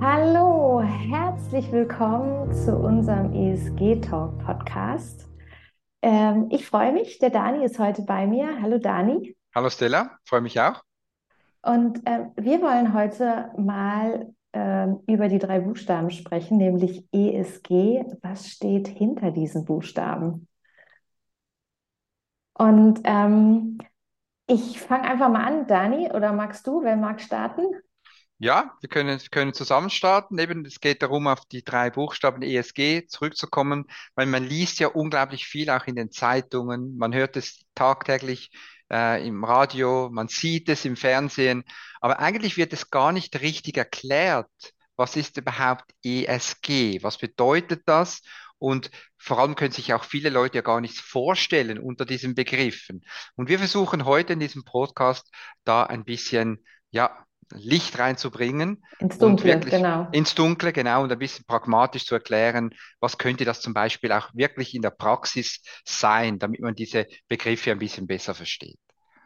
Hallo, herzlich willkommen zu unserem ESG Talk Podcast. Ähm, ich freue mich, der Dani ist heute bei mir. Hallo Dani. Hallo Stella, freue mich auch. Und ähm, wir wollen heute mal ähm, über die drei Buchstaben sprechen, nämlich ESG. Was steht hinter diesen Buchstaben? Und ähm, ich fange einfach mal an, Dani, oder magst du? Wer mag starten? Ja, wir können, können zusammen starten. Eben, es geht darum, auf die drei Buchstaben ESG zurückzukommen, weil man liest ja unglaublich viel auch in den Zeitungen. Man hört es tagtäglich äh, im Radio, man sieht es im Fernsehen, aber eigentlich wird es gar nicht richtig erklärt. Was ist überhaupt ESG? Was bedeutet das? Und vor allem können sich auch viele Leute ja gar nichts vorstellen unter diesen Begriffen. Und wir versuchen heute in diesem Podcast da ein bisschen, ja, Licht reinzubringen Ins Dunkle, wirklich genau. ins Dunkle, genau, und ein bisschen pragmatisch zu erklären, was könnte das zum Beispiel auch wirklich in der Praxis sein, damit man diese Begriffe ein bisschen besser versteht.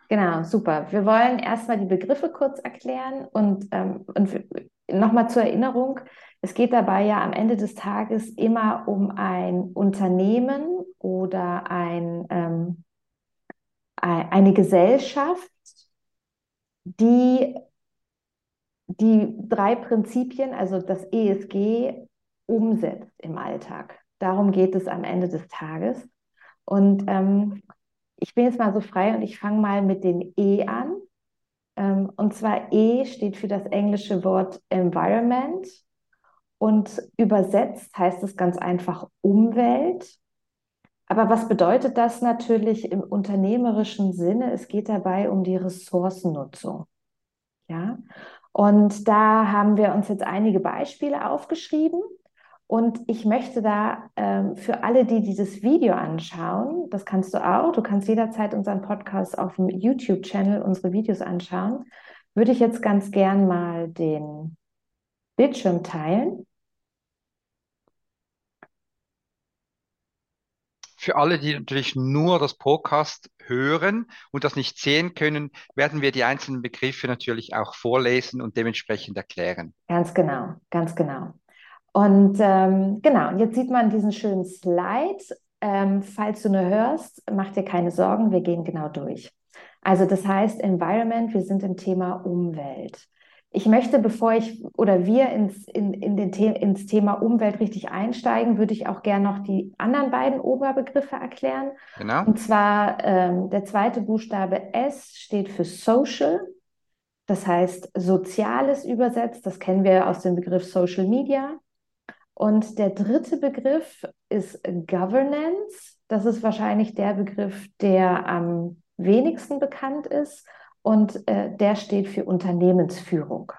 Genau, super. Wir wollen erstmal die Begriffe kurz erklären und, ähm, und nochmal zur Erinnerung, es geht dabei ja am Ende des Tages immer um ein Unternehmen oder ein, ähm, eine Gesellschaft, die die drei Prinzipien, also das ESG, umsetzt im Alltag. Darum geht es am Ende des Tages. Und ähm, ich bin jetzt mal so frei und ich fange mal mit dem E an. Ähm, und zwar E steht für das englische Wort Environment und übersetzt heißt es ganz einfach Umwelt. Aber was bedeutet das natürlich im unternehmerischen Sinne? Es geht dabei um die Ressourcennutzung. Ja, und da haben wir uns jetzt einige Beispiele aufgeschrieben. Und ich möchte da ähm, für alle, die dieses Video anschauen, das kannst du auch, du kannst jederzeit unseren Podcast auf dem YouTube-Channel, unsere Videos anschauen, würde ich jetzt ganz gern mal den Bildschirm teilen. Für alle, die natürlich nur das Podcast hören und das nicht sehen können, werden wir die einzelnen Begriffe natürlich auch vorlesen und dementsprechend erklären. Ganz genau, ganz genau. Und ähm, genau, und jetzt sieht man diesen schönen Slide. Ähm, falls du nur hörst, mach dir keine Sorgen, wir gehen genau durch. Also das heißt Environment, wir sind im Thema Umwelt. Ich möchte, bevor ich oder wir ins, in, in den The ins Thema Umwelt richtig einsteigen, würde ich auch gerne noch die anderen beiden Oberbegriffe erklären. Genau. Und zwar ähm, der zweite Buchstabe S steht für Social, das heißt Soziales übersetzt. Das kennen wir aus dem Begriff Social Media. Und der dritte Begriff ist Governance. Das ist wahrscheinlich der Begriff, der am wenigsten bekannt ist und äh, der steht für Unternehmensführung.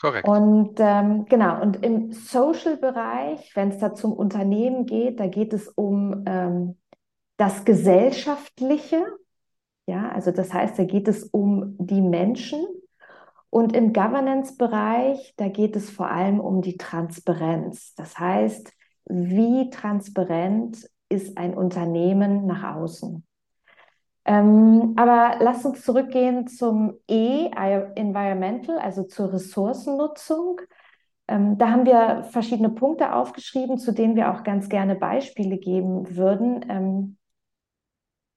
Korrekt. Und ähm, genau, und im Social-Bereich, wenn es da zum Unternehmen geht, da geht es um ähm, das Gesellschaftliche. Ja, also das heißt, da geht es um die Menschen. Und im Governance-Bereich, da geht es vor allem um die Transparenz. Das heißt, wie transparent ist ein Unternehmen nach außen? Ähm, aber lass uns zurückgehen zum E, Environmental, also zur Ressourcennutzung. Ähm, da haben wir verschiedene Punkte aufgeschrieben, zu denen wir auch ganz gerne Beispiele geben würden. Ähm,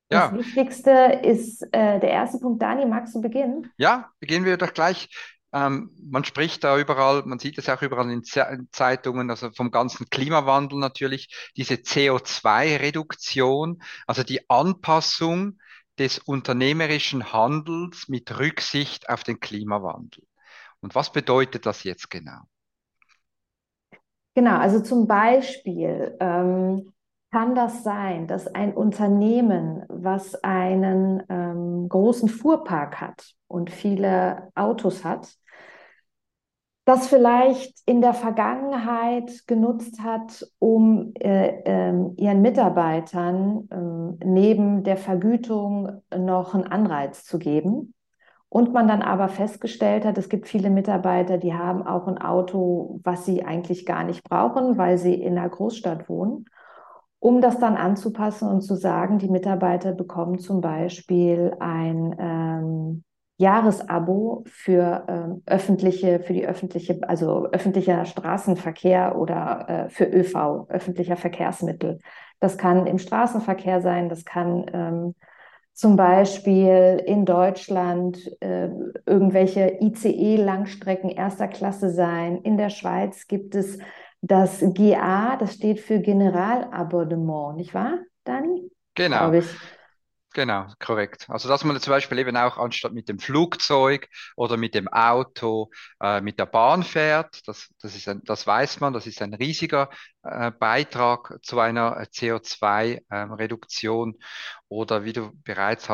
ja. Das Wichtigste ist äh, der erste Punkt. Dani, magst du beginnen? Ja, beginnen wir doch gleich. Ähm, man spricht da überall, man sieht es auch überall in Zeitungen, also vom ganzen Klimawandel natürlich, diese CO2-Reduktion, also die Anpassung des unternehmerischen Handels mit Rücksicht auf den Klimawandel. Und was bedeutet das jetzt genau? Genau, also zum Beispiel ähm, kann das sein, dass ein Unternehmen, was einen ähm, großen Fuhrpark hat und viele Autos hat, das vielleicht in der Vergangenheit genutzt hat, um äh, äh, ihren Mitarbeitern äh, neben der Vergütung noch einen Anreiz zu geben. Und man dann aber festgestellt hat, es gibt viele Mitarbeiter, die haben auch ein Auto, was sie eigentlich gar nicht brauchen, weil sie in einer Großstadt wohnen, um das dann anzupassen und zu sagen, die Mitarbeiter bekommen zum Beispiel ein ähm, Jahresabo für ähm, öffentliche, für die öffentliche, also öffentlicher Straßenverkehr oder äh, für ÖV, öffentlicher Verkehrsmittel. Das kann im Straßenverkehr sein, das kann ähm, zum Beispiel in Deutschland äh, irgendwelche ICE-Langstrecken erster Klasse sein. In der Schweiz gibt es das GA, das steht für Generalabonnement, nicht wahr, Dani? Genau. Genau, korrekt. Also dass man zum Beispiel eben auch anstatt mit dem Flugzeug oder mit dem Auto äh, mit der Bahn fährt, das, das, ist ein, das weiß man, das ist ein riesiger äh, Beitrag zu einer CO2-Reduktion. Ähm, oder wie du bereits,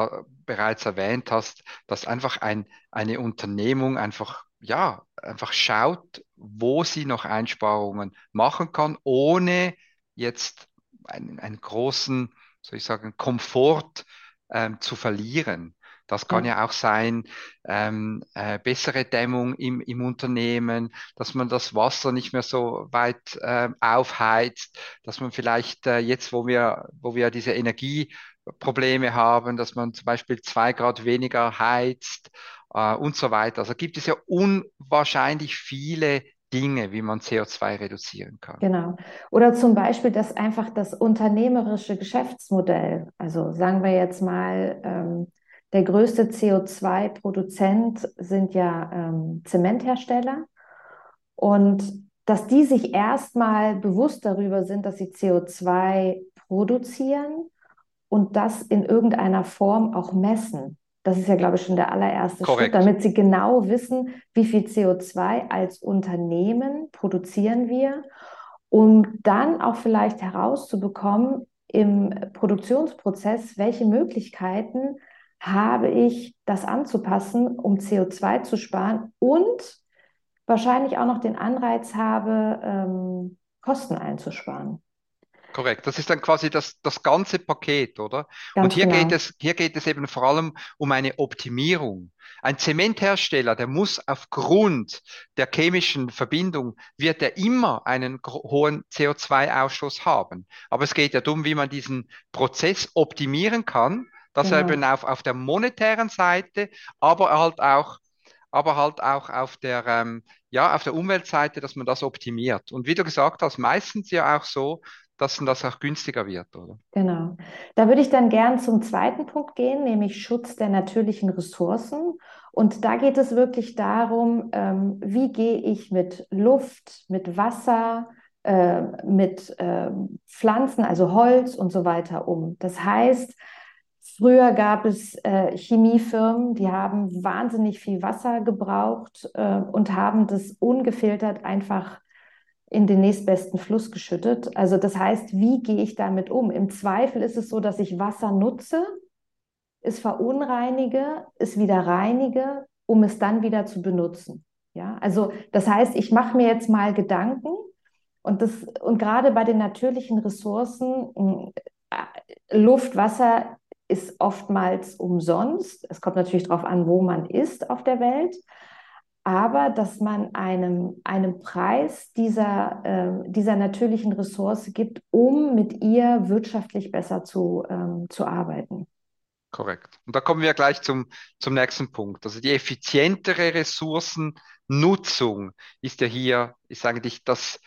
bereits erwähnt hast, dass einfach ein, eine Unternehmung einfach, ja, einfach schaut, wo sie noch Einsparungen machen kann, ohne jetzt einen, einen großen, soll ich sagen, Komfort ähm, zu verlieren. Das kann ja, auch sein, ähm, äh, bessere Dämmung im, im Unternehmen, dass man das Wasser nicht mehr so weit äh, aufheizt, dass man vielleicht äh, jetzt, wo wir, wo wir diese Energieprobleme haben, dass man zum Beispiel zwei Grad weniger heizt äh, und so weiter. Also gibt es ja unwahrscheinlich viele Dinge, wie man CO2 reduzieren kann. Genau. Oder zum Beispiel, dass einfach das unternehmerische Geschäftsmodell, also sagen wir jetzt mal, ähm, der größte CO2-Produzent sind ja ähm, Zementhersteller und dass die sich erstmal bewusst darüber sind, dass sie CO2 produzieren und das in irgendeiner Form auch messen. Das ist ja, glaube ich, schon der allererste Korrekt. Schritt, damit Sie genau wissen, wie viel CO2 als Unternehmen produzieren wir, um dann auch vielleicht herauszubekommen im Produktionsprozess, welche Möglichkeiten habe ich, das anzupassen, um CO2 zu sparen und wahrscheinlich auch noch den Anreiz habe, ähm, Kosten einzusparen. Korrekt, das ist dann quasi das, das ganze Paket, oder? Ganz und hier genau. geht es, hier geht es eben vor allem um eine Optimierung. Ein Zementhersteller, der muss aufgrund der chemischen Verbindung, wird er immer einen hohen CO2-Ausstoß haben. Aber es geht ja darum, wie man diesen Prozess optimieren kann, dass genau. er eben auf, auf der monetären Seite, aber halt auch aber halt auch auf der, ähm, ja, auf der Umweltseite, dass man das optimiert. Und wie du gesagt hast, meistens ja auch so, dass das auch günstiger wird, oder? Genau. Da würde ich dann gern zum zweiten Punkt gehen, nämlich Schutz der natürlichen Ressourcen. Und da geht es wirklich darum, ähm, wie gehe ich mit Luft, mit Wasser, äh, mit äh, Pflanzen, also Holz und so weiter um. Das heißt, Früher gab es äh, Chemiefirmen, die haben wahnsinnig viel Wasser gebraucht äh, und haben das ungefiltert einfach in den nächstbesten Fluss geschüttet. Also das heißt, wie gehe ich damit um? Im Zweifel ist es so, dass ich Wasser nutze, es verunreinige, es wieder reinige, um es dann wieder zu benutzen. Ja, also das heißt, ich mache mir jetzt mal Gedanken und das und gerade bei den natürlichen Ressourcen äh, Luft, Wasser ist oftmals umsonst. Es kommt natürlich darauf an, wo man ist auf der Welt aber dass man einem, einem Preis dieser, äh, dieser natürlichen Ressource gibt, um mit ihr wirtschaftlich besser zu, ähm, zu arbeiten. Korrekt. Und da kommen wir gleich zum, zum nächsten Punkt. Also die effizientere Ressourcennutzung ist ja hier, ist eigentlich das,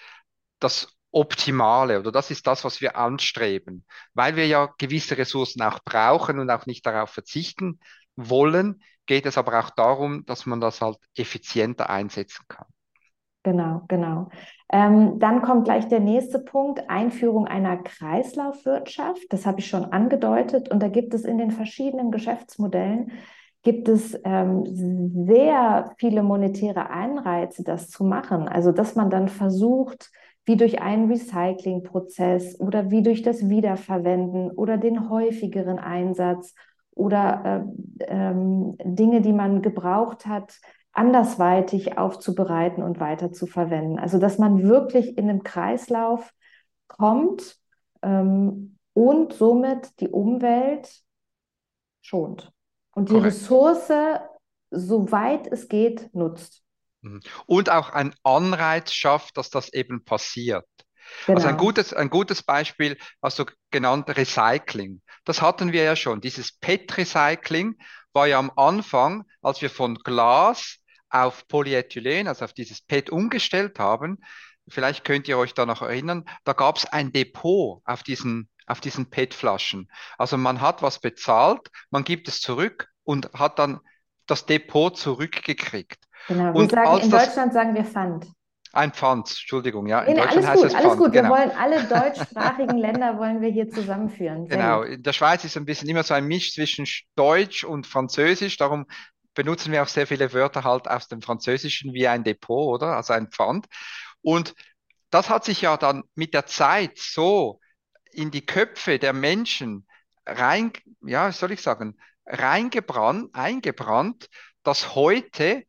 das Optimale oder das ist das, was wir anstreben, weil wir ja gewisse Ressourcen auch brauchen und auch nicht darauf verzichten wollen, geht es aber auch darum, dass man das halt effizienter einsetzen kann. Genau, genau. Ähm, dann kommt gleich der nächste Punkt, Einführung einer Kreislaufwirtschaft. Das habe ich schon angedeutet. Und da gibt es in den verschiedenen Geschäftsmodellen, gibt es ähm, sehr viele monetäre Anreize, das zu machen. Also, dass man dann versucht, wie durch einen Recyclingprozess oder wie durch das Wiederverwenden oder den häufigeren Einsatz oder äh, ähm, Dinge, die man gebraucht hat, andersweitig aufzubereiten und weiter zu verwenden. Also dass man wirklich in einem Kreislauf kommt ähm, und somit die Umwelt schont und die Korrekt. Ressource, soweit es geht, nutzt. Mhm. Und auch ein Anreiz schafft, dass das eben passiert. Genau. Also ein genau. gutes, ein gutes Beispiel hast du genannt Recycling. Das hatten wir ja schon, dieses PET-Recycling, war ja am Anfang, als wir von Glas auf Polyethylen, also auf dieses PET umgestellt haben, vielleicht könnt ihr euch da noch erinnern, da gab es ein Depot auf diesen, auf diesen PET-Flaschen. Also man hat was bezahlt, man gibt es zurück und hat dann das Depot zurückgekriegt. Genau, wir sagen, in Deutschland sagen wir Pfand. Ein Pfand, Entschuldigung, ja. In nee, Deutschland alles heißt gut, es alles gut. Wir genau. wollen alle deutschsprachigen Länder wollen wir hier zusammenführen. Sehr genau. Gut. In der Schweiz ist ein bisschen immer so ein Misch zwischen Deutsch und Französisch. Darum benutzen wir auch sehr viele Wörter halt aus dem Französischen wie ein Depot, oder? Also ein Pfand. Und das hat sich ja dann mit der Zeit so in die Köpfe der Menschen rein, ja, soll ich sagen, reingebrannt, eingebrannt, dass heute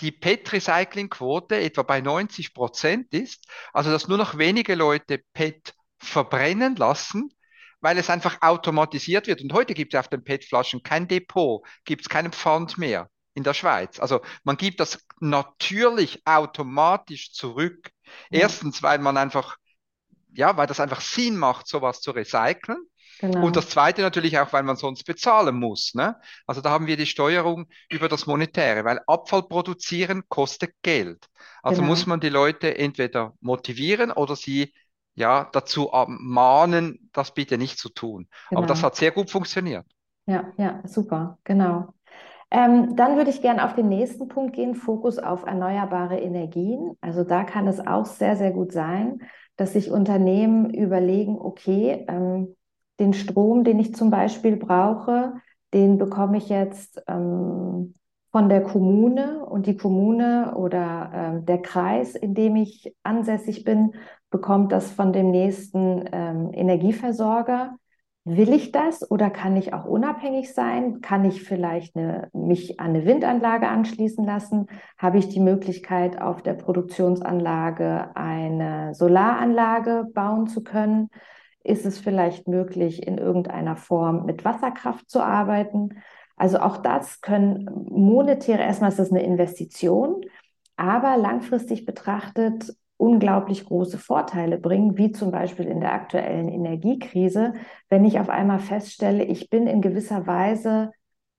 die PET-Recycling-Quote etwa bei 90 Prozent ist, also dass nur noch wenige Leute PET verbrennen lassen, weil es einfach automatisiert wird. Und heute gibt es auf den PET-Flaschen kein Depot, gibt es keinen Pfand mehr in der Schweiz. Also man gibt das natürlich automatisch zurück. Ja. Erstens, weil man einfach, ja, weil das einfach Sinn macht, sowas zu recyceln. Genau. Und das Zweite natürlich auch, weil man sonst bezahlen muss. Ne? Also da haben wir die Steuerung über das Monetäre, weil Abfall produzieren kostet Geld. Also genau. muss man die Leute entweder motivieren oder sie ja dazu mahnen, das bitte nicht zu tun. Genau. Aber das genau. hat sehr gut funktioniert. Ja, ja, super, genau. Ähm, dann würde ich gerne auf den nächsten Punkt gehen, Fokus auf erneuerbare Energien. Also da kann es auch sehr, sehr gut sein, dass sich Unternehmen überlegen, okay, ähm, den Strom, den ich zum Beispiel brauche, den bekomme ich jetzt ähm, von der Kommune und die Kommune oder ähm, der Kreis, in dem ich ansässig bin, bekommt das von dem nächsten ähm, Energieversorger. Will ich das oder kann ich auch unabhängig sein? Kann ich vielleicht eine, mich an eine Windanlage anschließen lassen? Habe ich die Möglichkeit, auf der Produktionsanlage eine Solaranlage bauen zu können? Ist es vielleicht möglich, in irgendeiner Form mit Wasserkraft zu arbeiten? Also auch das können monetäre, erstmal ist das eine Investition, aber langfristig betrachtet unglaublich große Vorteile bringen, wie zum Beispiel in der aktuellen Energiekrise, wenn ich auf einmal feststelle, ich bin in gewisser Weise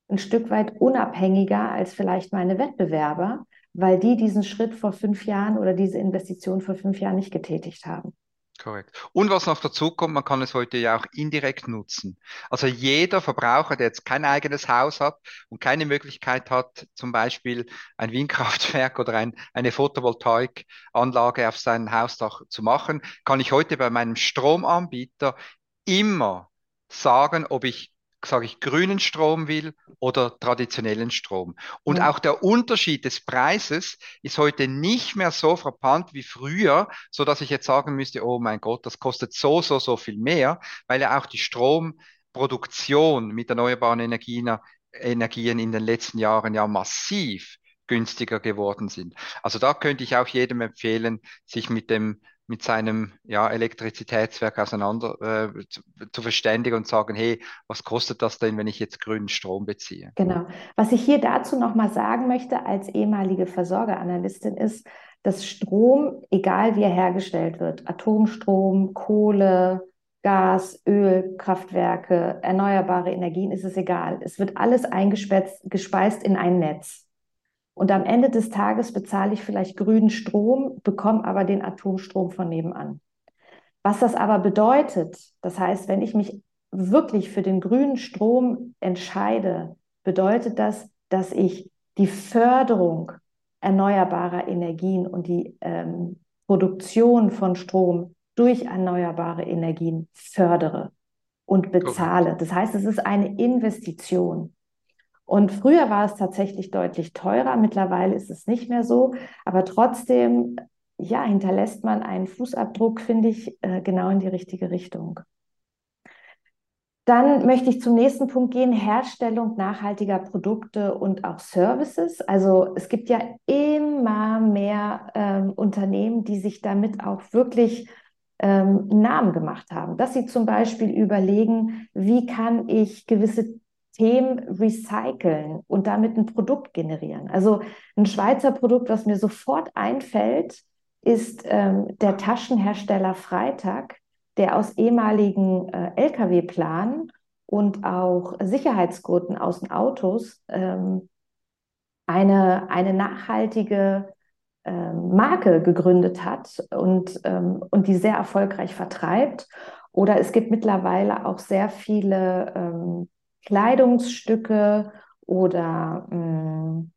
ein Stück weit unabhängiger als vielleicht meine Wettbewerber, weil die diesen Schritt vor fünf Jahren oder diese Investition vor fünf Jahren nicht getätigt haben. Korrekt. Und was noch dazu kommt, man kann es heute ja auch indirekt nutzen. Also jeder Verbraucher, der jetzt kein eigenes Haus hat und keine Möglichkeit hat, zum Beispiel ein Windkraftwerk oder ein, eine Photovoltaikanlage auf sein Hausdach zu machen, kann ich heute bei meinem Stromanbieter immer sagen, ob ich sage ich, grünen Strom will oder traditionellen Strom. Und ja. auch der Unterschied des Preises ist heute nicht mehr so frappant wie früher, so dass ich jetzt sagen müsste, oh mein Gott, das kostet so, so, so viel mehr, weil ja auch die Stromproduktion mit erneuerbaren Energien, Energien in den letzten Jahren ja massiv günstiger geworden sind. Also da könnte ich auch jedem empfehlen, sich mit dem mit seinem ja, Elektrizitätswerk auseinander äh, zu, zu, verständigen und sagen, hey, was kostet das denn, wenn ich jetzt grünen Strom beziehe? Genau. Was ich hier dazu nochmal sagen möchte als ehemalige Versorgeranalystin ist, dass Strom, egal wie er hergestellt wird, Atomstrom, Kohle, Gas, Öl, Kraftwerke, erneuerbare Energien, ist es egal. Es wird alles eingespeist in ein Netz. Und am Ende des Tages bezahle ich vielleicht grünen Strom, bekomme aber den Atomstrom von nebenan. Was das aber bedeutet, das heißt, wenn ich mich wirklich für den grünen Strom entscheide, bedeutet das, dass ich die Förderung erneuerbarer Energien und die ähm, Produktion von Strom durch erneuerbare Energien fördere und bezahle. Das heißt, es ist eine Investition. Und früher war es tatsächlich deutlich teurer, mittlerweile ist es nicht mehr so, aber trotzdem, ja, hinterlässt man einen Fußabdruck, finde ich, äh, genau in die richtige Richtung. Dann möchte ich zum nächsten Punkt gehen, Herstellung nachhaltiger Produkte und auch Services. Also es gibt ja immer mehr ähm, Unternehmen, die sich damit auch wirklich ähm, Namen gemacht haben, dass sie zum Beispiel überlegen, wie kann ich gewisse Themen recyceln und damit ein Produkt generieren. Also ein Schweizer Produkt, was mir sofort einfällt, ist ähm, der Taschenhersteller Freitag, der aus ehemaligen äh, Lkw-Planen und auch Sicherheitsgurten aus den Autos ähm, eine, eine nachhaltige ähm, Marke gegründet hat und, ähm, und die sehr erfolgreich vertreibt. Oder es gibt mittlerweile auch sehr viele ähm, Kleidungsstücke oder mh, mm,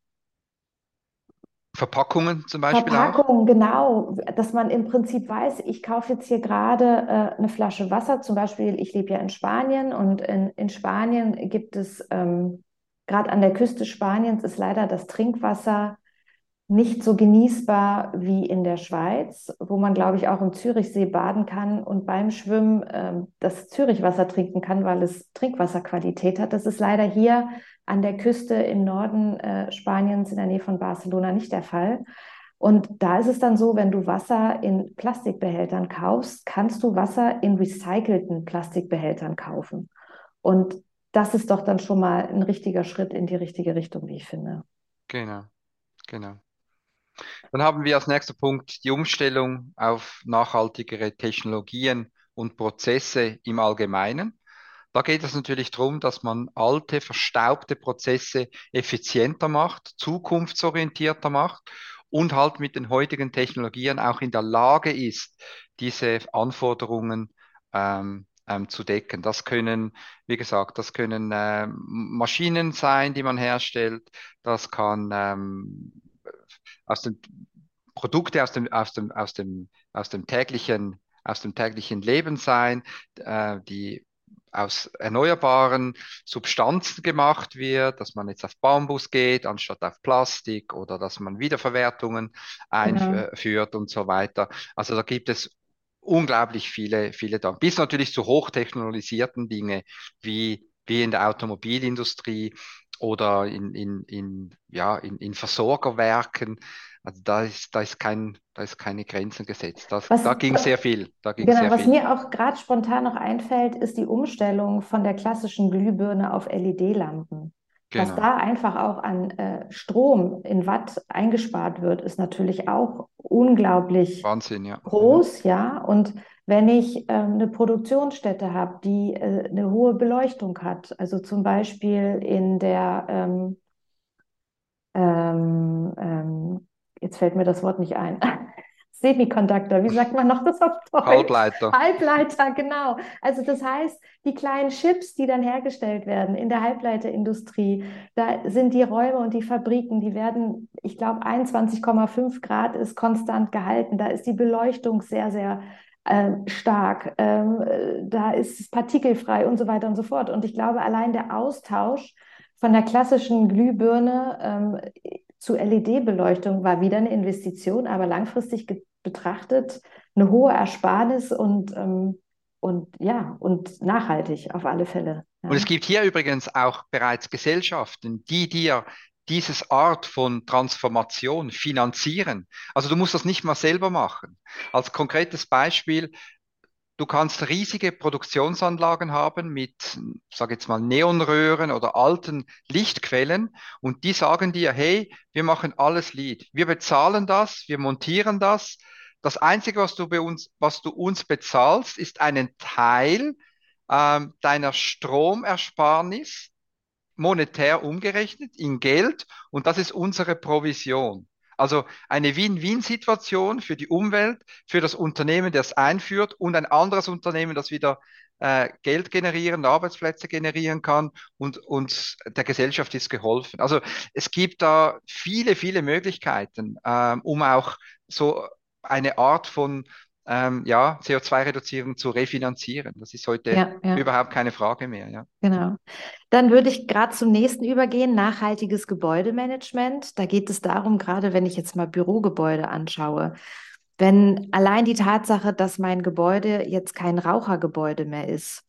Verpackungen zum Beispiel Verpackungen, genau, dass man im Prinzip weiß, ich kaufe jetzt hier gerade äh, eine Flasche Wasser, zum Beispiel, ich lebe ja in Spanien und in, in Spanien gibt es, ähm, gerade an der Küste Spaniens ist leider das Trinkwasser nicht so genießbar wie in der Schweiz, wo man, glaube ich, auch im Zürichsee baden kann und beim Schwimmen äh, das Zürichwasser trinken kann, weil es Trinkwasserqualität hat. Das ist leider hier an der Küste im Norden äh, Spaniens in der Nähe von Barcelona nicht der Fall. Und da ist es dann so, wenn du Wasser in Plastikbehältern kaufst, kannst du Wasser in recycelten Plastikbehältern kaufen. Und das ist doch dann schon mal ein richtiger Schritt in die richtige Richtung, wie ich finde. Genau, genau. Dann haben wir als nächster Punkt die Umstellung auf nachhaltigere Technologien und Prozesse im Allgemeinen. Da geht es natürlich darum, dass man alte, verstaubte Prozesse effizienter macht, zukunftsorientierter macht und halt mit den heutigen Technologien auch in der Lage ist, diese Anforderungen ähm, ähm, zu decken. Das können, wie gesagt, das können äh, Maschinen sein, die man herstellt. Das kann ähm, aus den Produkte aus dem, aus dem, aus dem, aus dem täglichen, aus dem täglichen Leben sein, äh, die aus erneuerbaren Substanzen gemacht wird, dass man jetzt auf Bambus geht anstatt auf Plastik oder dass man Wiederverwertungen einführt genau. und so weiter. Also da gibt es unglaublich viele, viele da. Bis natürlich zu hochtechnologisierten Dinge wie, wie in der Automobilindustrie oder in, in, in, ja, in, in Versorgerwerken. Also da ist, da ist kein, da ist keine Grenzen gesetzt. Das, was, da ging sehr viel. Da ging genau, sehr was viel. mir auch gerade spontan noch einfällt, ist die Umstellung von der klassischen Glühbirne auf LED-Lampen. Genau. Was da einfach auch an äh, Strom in Watt eingespart wird, ist natürlich auch unglaublich Wahnsinn, ja. groß, ja. Und wenn ich ähm, eine Produktionsstätte habe, die äh, eine hohe Beleuchtung hat, also zum Beispiel in der, ähm, ähm, ähm jetzt fällt mir das Wort nicht ein, Semiconductor, wie sagt man noch das auf Deutsch? Halbleiter. Halbleiter, genau. Also das heißt, die kleinen Chips, die dann hergestellt werden in der Halbleiterindustrie, da sind die Räume und die Fabriken, die werden, ich glaube, 21,5 Grad ist konstant gehalten. Da ist die Beleuchtung sehr, sehr äh, stark. Ähm, da ist es partikelfrei und so weiter und so fort. Und ich glaube, allein der Austausch von der klassischen Glühbirne ähm, zu LED-Beleuchtung war wieder eine Investition, aber langfristig betrachtet eine hohe Ersparnis und, ähm, und ja, und nachhaltig auf alle Fälle. Ja. Und es gibt hier übrigens auch bereits Gesellschaften, die dir dieses Art von Transformation finanzieren. Also du musst das nicht mal selber machen. Als konkretes Beispiel, Du kannst riesige Produktionsanlagen haben mit, sage jetzt mal, Neonröhren oder alten Lichtquellen und die sagen dir, hey, wir machen alles Lied. Wir bezahlen das, wir montieren das. Das Einzige, was du bei uns, was du uns bezahlst, ist einen Teil ähm, deiner Stromersparnis monetär umgerechnet in Geld und das ist unsere Provision. Also eine Win-Win-Situation für die Umwelt, für das Unternehmen, das einführt und ein anderes Unternehmen, das wieder äh, Geld generieren, Arbeitsplätze generieren kann und, und der Gesellschaft ist geholfen. Also es gibt da viele, viele Möglichkeiten, ähm, um auch so eine Art von ähm, ja, CO2-Reduzierung zu refinanzieren. Das ist heute ja, ja. überhaupt keine Frage mehr. Ja. Genau. Dann würde ich gerade zum nächsten übergehen, nachhaltiges Gebäudemanagement. Da geht es darum, gerade wenn ich jetzt mal Bürogebäude anschaue, wenn allein die Tatsache, dass mein Gebäude jetzt kein Rauchergebäude mehr ist,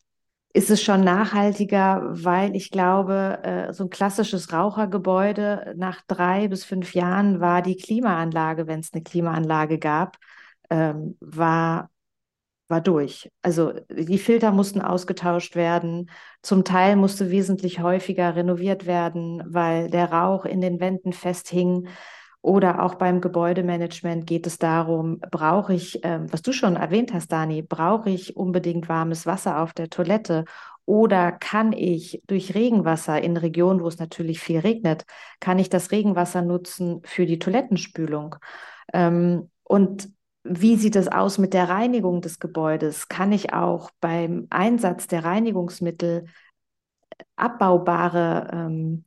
ist es schon nachhaltiger, weil ich glaube, äh, so ein klassisches Rauchergebäude nach drei bis fünf Jahren war die Klimaanlage, wenn es eine Klimaanlage gab, ähm, war, war durch. Also die Filter mussten ausgetauscht werden. Zum Teil musste wesentlich häufiger renoviert werden, weil der Rauch in den Wänden festhing. Oder auch beim Gebäudemanagement geht es darum, brauche ich, äh, was du schon erwähnt hast, Dani, brauche ich unbedingt warmes Wasser auf der Toilette? Oder kann ich durch Regenwasser in Regionen, wo es natürlich viel regnet, kann ich das Regenwasser nutzen für die Toilettenspülung? Ähm, und wie sieht es aus mit der Reinigung des Gebäudes? Kann ich auch beim Einsatz der Reinigungsmittel abbaubare ähm,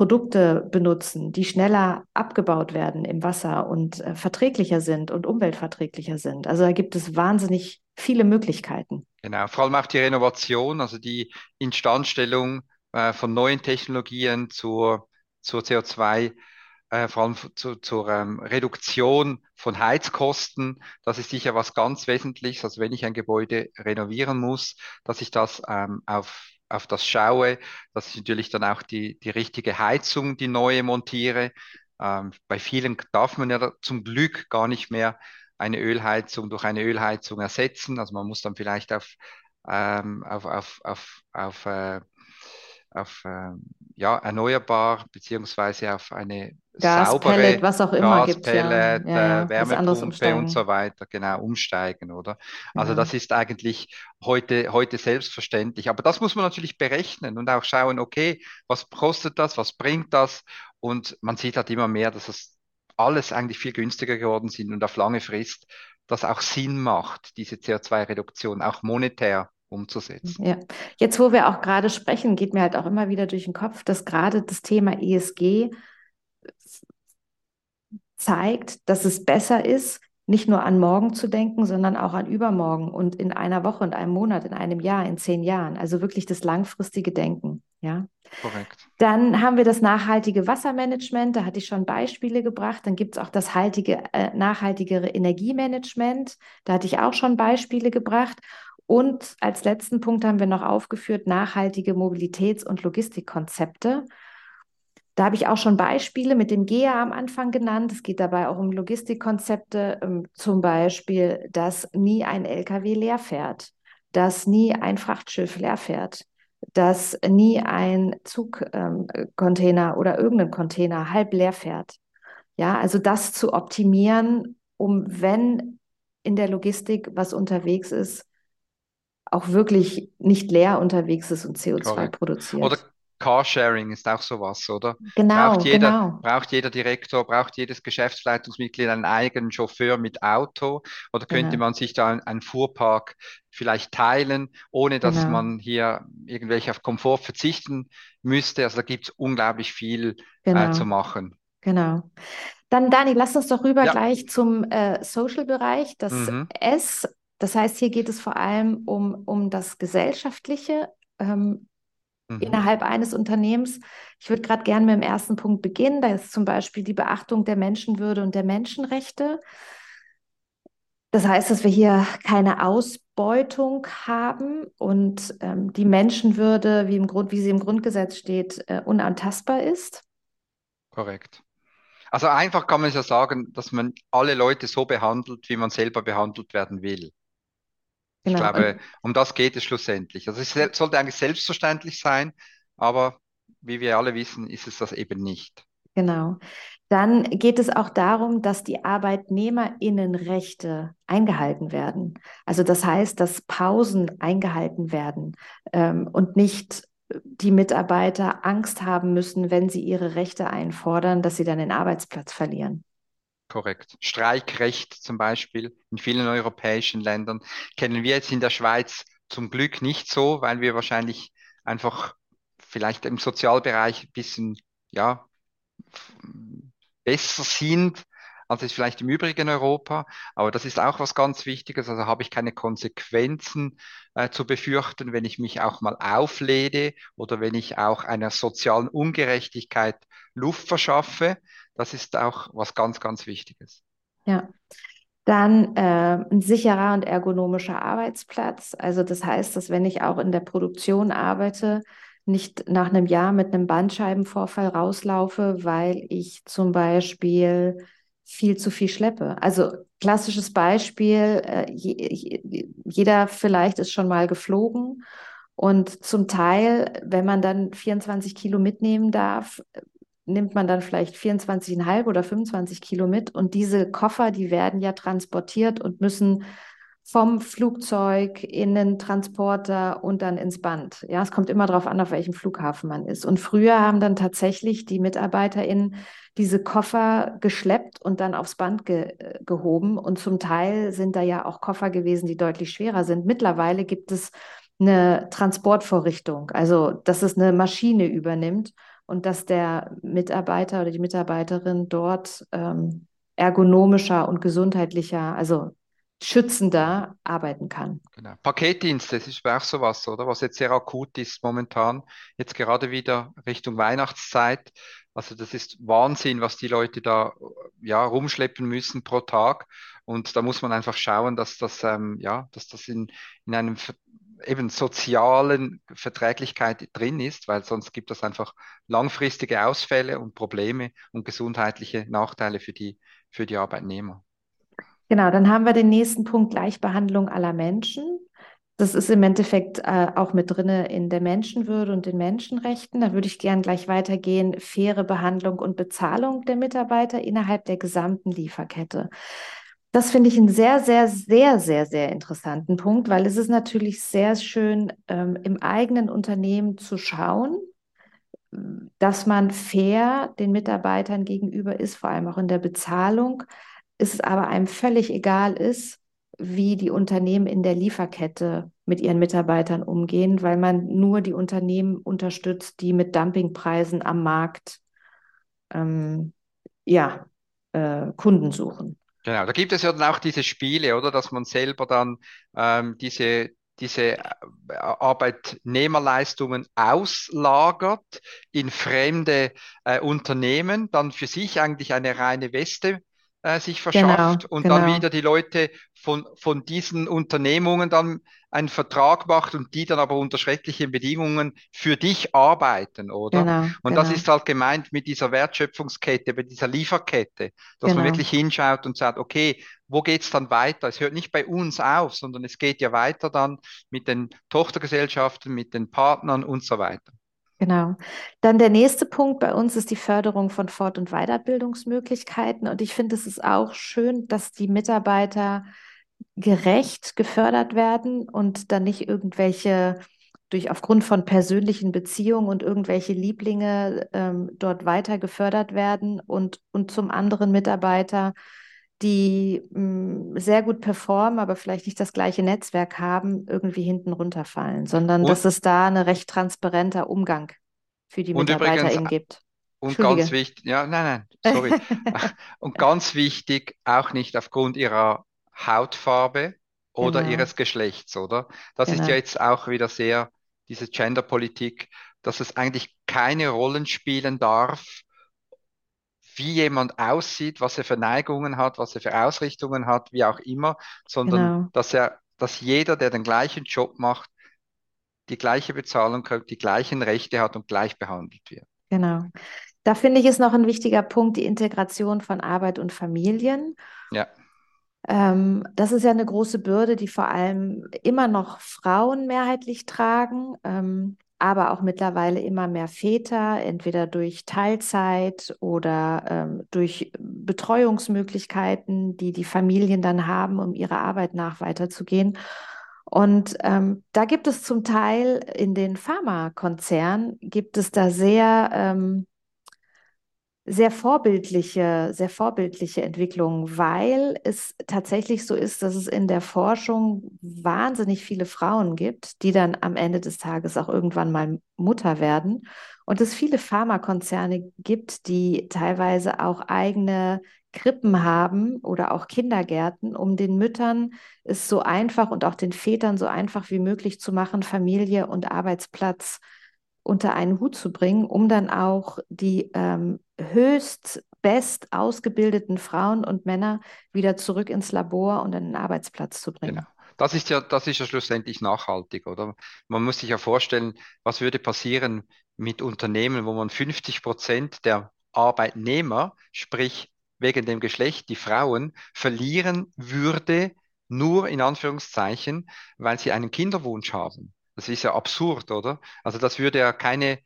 Produkte benutzen, die schneller abgebaut werden im Wasser und äh, verträglicher sind und umweltverträglicher sind. Also da gibt es wahnsinnig viele Möglichkeiten. Genau, vor allem auch die Renovation, also die Instandstellung äh, von neuen Technologien zur, zur CO2 äh, vor allem zu, zur ähm, Reduktion von Heizkosten. Das ist sicher was ganz Wesentliches. Also wenn ich ein Gebäude renovieren muss, dass ich das ähm, auf auf das schaue, dass ich natürlich dann auch die, die richtige Heizung, die neue montiere. Ähm, bei vielen darf man ja zum Glück gar nicht mehr eine Ölheizung durch eine Ölheizung ersetzen. Also man muss dann vielleicht auf, ähm, auf, auf, auf, auf, äh, auf äh, ja, erneuerbar beziehungsweise auf eine Gas, saubere Pellet, was auch immer gibt Gaspellet, ja. Ja, ja, äh, Wärmepumpe und so weiter, genau, umsteigen, oder? Also das ist eigentlich heute, heute selbstverständlich. Aber das muss man natürlich berechnen und auch schauen, okay, was kostet das, was bringt das? Und man sieht halt immer mehr, dass das alles eigentlich viel günstiger geworden sind und auf lange Frist das auch Sinn macht, diese CO2-Reduktion, auch monetär umzusetzen. Ja, jetzt wo wir auch gerade sprechen, geht mir halt auch immer wieder durch den Kopf, dass gerade das Thema ESG zeigt, dass es besser ist, nicht nur an morgen zu denken, sondern auch an übermorgen und in einer Woche, in einem Monat, in einem Jahr, in zehn Jahren. Also wirklich das langfristige Denken. Ja. Korrekt. Dann haben wir das nachhaltige Wassermanagement, da hatte ich schon Beispiele gebracht. Dann gibt es auch das haltige, äh, nachhaltigere Energiemanagement, da hatte ich auch schon Beispiele gebracht. Und als letzten Punkt haben wir noch aufgeführt nachhaltige Mobilitäts- und Logistikkonzepte. Da habe ich auch schon Beispiele mit dem GEA am Anfang genannt. Es geht dabei auch um Logistikkonzepte, ähm, zum Beispiel, dass nie ein LKW leer fährt, dass nie ein Frachtschiff leer fährt, dass nie ein Zugcontainer ähm, oder irgendein Container halb leer fährt. Ja, also das zu optimieren, um wenn in der Logistik was unterwegs ist, auch wirklich nicht leer unterwegs ist und CO2 Correct. produziert. Oder Carsharing ist auch sowas, oder? Genau, braucht jeder, genau. Braucht jeder Direktor, braucht jedes Geschäftsleitungsmitglied einen eigenen Chauffeur mit Auto? Oder könnte genau. man sich da einen Fuhrpark vielleicht teilen, ohne dass genau. man hier irgendwelche auf Komfort verzichten müsste? Also da gibt es unglaublich viel äh, genau. zu machen. Genau. Dann, Dani, lass uns doch rüber ja. gleich zum äh, Social-Bereich, das mhm. S das heißt, hier geht es vor allem um, um das Gesellschaftliche ähm, mhm. innerhalb eines Unternehmens. Ich würde gerade gerne mit dem ersten Punkt beginnen. Da ist zum Beispiel die Beachtung der Menschenwürde und der Menschenrechte. Das heißt, dass wir hier keine Ausbeutung haben und ähm, die Menschenwürde, wie, im Grund, wie sie im Grundgesetz steht, äh, unantastbar ist. Korrekt. Also einfach kann man ja sagen, dass man alle Leute so behandelt, wie man selber behandelt werden will. Genau. Ich glaube, um das geht es schlussendlich. Also es sollte eigentlich selbstverständlich sein, aber wie wir alle wissen, ist es das eben nicht. Genau. Dann geht es auch darum, dass die Arbeitnehmerinnenrechte eingehalten werden. Also das heißt, dass Pausen eingehalten werden ähm, und nicht die Mitarbeiter Angst haben müssen, wenn sie ihre Rechte einfordern, dass sie dann den Arbeitsplatz verlieren. Korrekt. Streikrecht zum Beispiel in vielen europäischen Ländern kennen wir jetzt in der Schweiz zum Glück nicht so, weil wir wahrscheinlich einfach vielleicht im Sozialbereich ein bisschen, ja, besser sind als es vielleicht im übrigen Europa. Aber das ist auch was ganz Wichtiges. Also habe ich keine Konsequenzen äh, zu befürchten, wenn ich mich auch mal auflede oder wenn ich auch einer sozialen Ungerechtigkeit Luft verschaffe. Das ist auch was ganz, ganz Wichtiges. Ja. Dann äh, ein sicherer und ergonomischer Arbeitsplatz. Also das heißt, dass wenn ich auch in der Produktion arbeite, nicht nach einem Jahr mit einem Bandscheibenvorfall rauslaufe, weil ich zum Beispiel viel zu viel schleppe. Also klassisches Beispiel, äh, jeder vielleicht ist schon mal geflogen und zum Teil, wenn man dann 24 Kilo mitnehmen darf, nimmt man dann vielleicht 24,5 oder 25 Kilo mit und diese Koffer, die werden ja transportiert und müssen vom Flugzeug in den Transporter und dann ins Band. Ja, es kommt immer darauf an, auf welchem Flughafen man ist. Und früher haben dann tatsächlich die MitarbeiterInnen diese Koffer geschleppt und dann aufs Band ge gehoben. Und zum Teil sind da ja auch Koffer gewesen, die deutlich schwerer sind. Mittlerweile gibt es eine Transportvorrichtung, also dass es eine Maschine übernimmt und dass der Mitarbeiter oder die Mitarbeiterin dort ähm, ergonomischer und gesundheitlicher, also schützender arbeiten kann. Genau. Paketdienste, das ist auch sowas, oder? Was jetzt sehr akut ist momentan, jetzt gerade wieder Richtung Weihnachtszeit. Also das ist Wahnsinn, was die Leute da ja rumschleppen müssen pro Tag. Und da muss man einfach schauen, dass das ähm, ja, dass das in, in einem eben sozialen Verträglichkeit drin ist, weil sonst gibt es einfach langfristige Ausfälle und Probleme und gesundheitliche Nachteile für die für die Arbeitnehmer. Genau, dann haben wir den nächsten Punkt Gleichbehandlung aller Menschen. Das ist im Endeffekt äh, auch mit drinne in der Menschenwürde und den Menschenrechten. Da würde ich gern gleich weitergehen. Faire Behandlung und Bezahlung der Mitarbeiter innerhalb der gesamten Lieferkette. Das finde ich einen sehr, sehr, sehr, sehr, sehr interessanten Punkt, weil es ist natürlich sehr schön, ähm, im eigenen Unternehmen zu schauen, dass man fair den Mitarbeitern gegenüber ist, vor allem auch in der Bezahlung es aber einem völlig egal ist, wie die Unternehmen in der Lieferkette mit ihren Mitarbeitern umgehen, weil man nur die Unternehmen unterstützt, die mit Dumpingpreisen am Markt ähm, ja, äh, Kunden suchen. Genau, da gibt es ja dann auch diese Spiele, oder, dass man selber dann ähm, diese diese äh, Arbeitnehmerleistungen auslagert in fremde äh, Unternehmen, dann für sich eigentlich eine reine Weste äh, sich verschafft genau, und genau. dann wieder die Leute von, von diesen Unternehmungen dann einen Vertrag macht und die dann aber unter schrecklichen Bedingungen für dich arbeiten, oder? Genau, und das genau. ist halt gemeint mit dieser Wertschöpfungskette, mit dieser Lieferkette, dass man genau. wirklich hinschaut und sagt, okay, wo geht's dann weiter? Es hört nicht bei uns auf, sondern es geht ja weiter dann mit den Tochtergesellschaften, mit den Partnern und so weiter. Genau. Dann der nächste Punkt bei uns ist die Förderung von Fort- und Weiterbildungsmöglichkeiten. Und ich finde, es ist auch schön, dass die Mitarbeiter gerecht gefördert werden und dann nicht irgendwelche durch aufgrund von persönlichen Beziehungen und irgendwelche Lieblinge ähm, dort weiter gefördert werden und, und zum anderen Mitarbeiter die mh, hm, sehr gut performen, aber vielleicht nicht das gleiche Netzwerk haben, irgendwie hinten runterfallen, sondern und, dass es da ein recht transparenter Umgang für die MitarbeiterInnen gibt. Und ganz wichtig, ja, nein, nein, sorry. und ganz wichtig, auch nicht aufgrund ihrer Hautfarbe oder genau. ihres Geschlechts, oder? Das genau. ist ja jetzt auch wieder sehr diese Genderpolitik, dass es eigentlich keine Rollen spielen darf, wie jemand aussieht, was er für Neigungen hat, was er für Ausrichtungen hat, wie auch immer, sondern genau. dass er, dass jeder, der den gleichen Job macht, die gleiche Bezahlung kriegt, die gleichen Rechte hat und gleich behandelt wird. Genau. Da finde ich es noch ein wichtiger Punkt, die Integration von Arbeit und Familien. Ja. Ähm, das ist ja eine große Bürde, die vor allem immer noch Frauen mehrheitlich tragen. Ähm, aber auch mittlerweile immer mehr Väter, entweder durch Teilzeit oder ähm, durch Betreuungsmöglichkeiten, die die Familien dann haben, um ihrer Arbeit nach weiterzugehen. Und ähm, da gibt es zum Teil in den Pharmakonzernen, gibt es da sehr ähm, sehr vorbildliche, sehr vorbildliche Entwicklung, weil es tatsächlich so ist, dass es in der Forschung wahnsinnig viele Frauen gibt, die dann am Ende des Tages auch irgendwann mal Mutter werden. Und es viele Pharmakonzerne gibt, die teilweise auch eigene Krippen haben oder auch Kindergärten, um den Müttern es so einfach und auch den Vätern so einfach wie möglich zu machen, Familie und Arbeitsplatz unter einen Hut zu bringen, um dann auch die ähm, höchst best ausgebildeten Frauen und Männer wieder zurück ins Labor und an den Arbeitsplatz zu bringen. Genau. Das ist ja, das ist ja schlussendlich nachhaltig, oder? Man muss sich ja vorstellen, was würde passieren mit Unternehmen, wo man 50 Prozent der Arbeitnehmer, sprich wegen dem Geschlecht, die Frauen, verlieren würde, nur in Anführungszeichen, weil sie einen Kinderwunsch haben. Das ist ja absurd, oder? Also das würde ja keine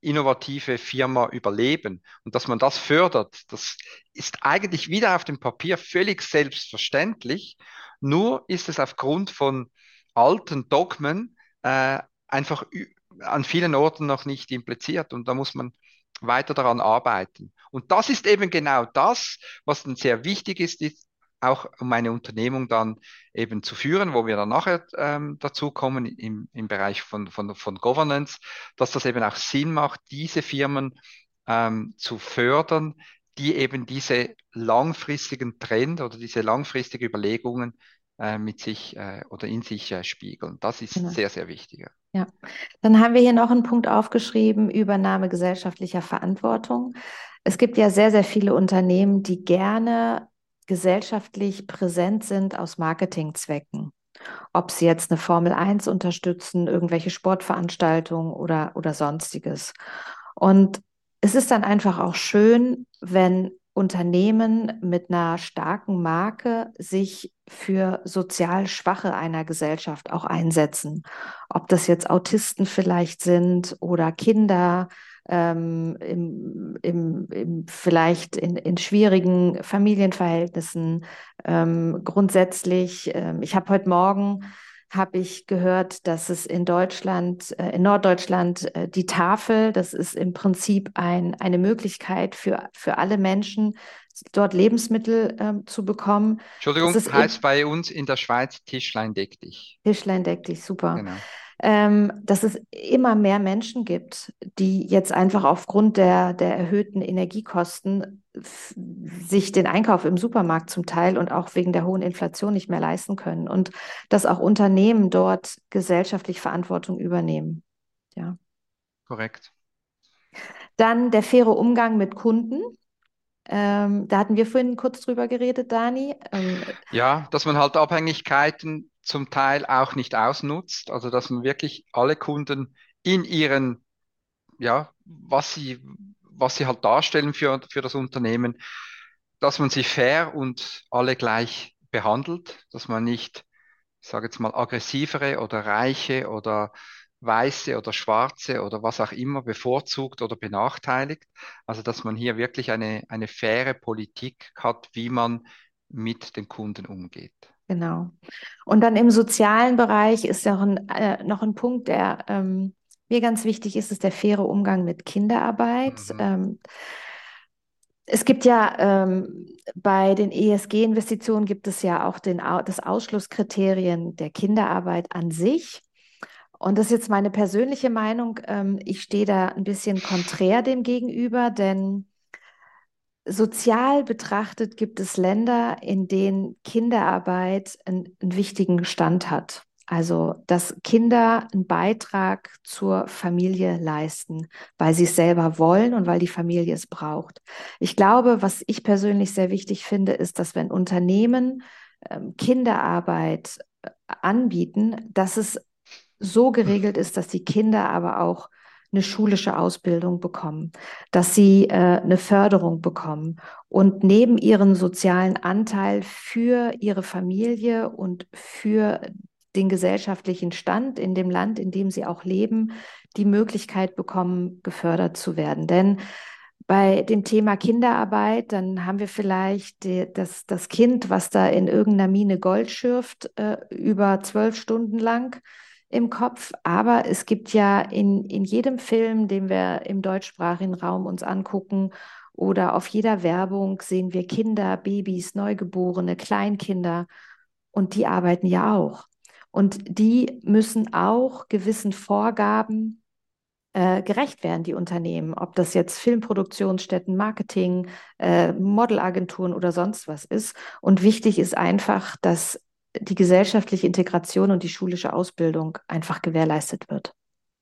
innovative Firma überleben. Und dass man das fördert, das ist eigentlich wieder auf dem Papier völlig selbstverständlich. Nur ist es aufgrund von alten Dogmen äh, einfach an vielen Orten noch nicht impliziert. Und da muss man weiter daran arbeiten. Und das ist eben genau das, was dann sehr wichtig ist, ist auch um eine Unternehmung dann eben zu führen, wo wir dann nachher ähm, dazu kommen im, im Bereich von, von, von Governance, dass das eben auch Sinn macht, diese Firmen ähm, zu fördern, die eben diese langfristigen Trend oder diese langfristigen Überlegungen äh, mit sich äh, oder in sich äh, spiegeln. Das ist genau. sehr, sehr wichtig. Ja, dann haben wir hier noch einen Punkt aufgeschrieben, Übernahme gesellschaftlicher Verantwortung. Es gibt ja sehr, sehr viele Unternehmen, die gerne gesellschaftlich präsent sind aus Marketingzwecken. Ob sie jetzt eine Formel 1 unterstützen, irgendwelche Sportveranstaltungen oder, oder sonstiges. Und es ist dann einfach auch schön, wenn Unternehmen mit einer starken Marke sich für sozial Schwache einer Gesellschaft auch einsetzen. Ob das jetzt Autisten vielleicht sind oder Kinder ähm, im, im, im, vielleicht in, in schwierigen Familienverhältnissen. Ähm, grundsätzlich, ähm, ich habe heute Morgen habe ich gehört, dass es in Deutschland, äh, in Norddeutschland äh, die Tafel, das ist im Prinzip ein, eine Möglichkeit für, für alle Menschen, dort Lebensmittel äh, zu bekommen. Entschuldigung, das heißt bei uns in der Schweiz Tischlein deck dich. Tischlein deck dich, super. Genau ähm, dass es immer mehr Menschen gibt, die jetzt einfach aufgrund der, der erhöhten Energiekosten sich den Einkauf im Supermarkt zum Teil und auch wegen der hohen Inflation nicht mehr leisten können und dass auch Unternehmen dort gesellschaftlich Verantwortung übernehmen. Ja. Korrekt. Dann der faire Umgang mit Kunden. Ähm, da hatten wir vorhin kurz drüber geredet, Dani. Ähm, ja, dass man halt Abhängigkeiten zum Teil auch nicht ausnutzt, also dass man wirklich alle Kunden in ihren, ja, was sie, was sie halt darstellen für, für das Unternehmen, dass man sie fair und alle gleich behandelt, dass man nicht, ich sage jetzt mal, aggressivere oder reiche oder weiße oder schwarze oder was auch immer bevorzugt oder benachteiligt. Also dass man hier wirklich eine, eine faire Politik hat, wie man mit den Kunden umgeht. Genau. Und dann im sozialen Bereich ist noch ein, äh, noch ein Punkt, der ähm, mir ganz wichtig ist, ist der faire Umgang mit Kinderarbeit. Mhm. Ähm, es gibt ja ähm, bei den ESG-Investitionen gibt es ja auch den, das Ausschlusskriterien der Kinderarbeit an sich. Und das ist jetzt meine persönliche Meinung. Ähm, ich stehe da ein bisschen konträr dem gegenüber, denn Sozial betrachtet gibt es Länder, in denen Kinderarbeit einen, einen wichtigen Stand hat. Also, dass Kinder einen Beitrag zur Familie leisten, weil sie es selber wollen und weil die Familie es braucht. Ich glaube, was ich persönlich sehr wichtig finde, ist, dass wenn Unternehmen ähm, Kinderarbeit äh, anbieten, dass es so geregelt ist, dass die Kinder aber auch eine schulische Ausbildung bekommen, dass sie äh, eine Förderung bekommen und neben ihren sozialen Anteil für ihre Familie und für den gesellschaftlichen Stand in dem Land, in dem sie auch leben, die Möglichkeit bekommen, gefördert zu werden. Denn bei dem Thema Kinderarbeit, dann haben wir vielleicht die, das, das Kind, was da in irgendeiner Mine Gold schürft, äh, über zwölf Stunden lang im Kopf, aber es gibt ja in, in jedem Film, den wir im deutschsprachigen Raum uns angucken, oder auf jeder Werbung sehen wir Kinder, Babys, Neugeborene, Kleinkinder und die arbeiten ja auch. Und die müssen auch gewissen Vorgaben äh, gerecht werden, die Unternehmen, ob das jetzt Filmproduktionsstätten, Marketing, äh, Modelagenturen oder sonst was ist. Und wichtig ist einfach, dass die gesellschaftliche Integration und die schulische Ausbildung einfach gewährleistet wird.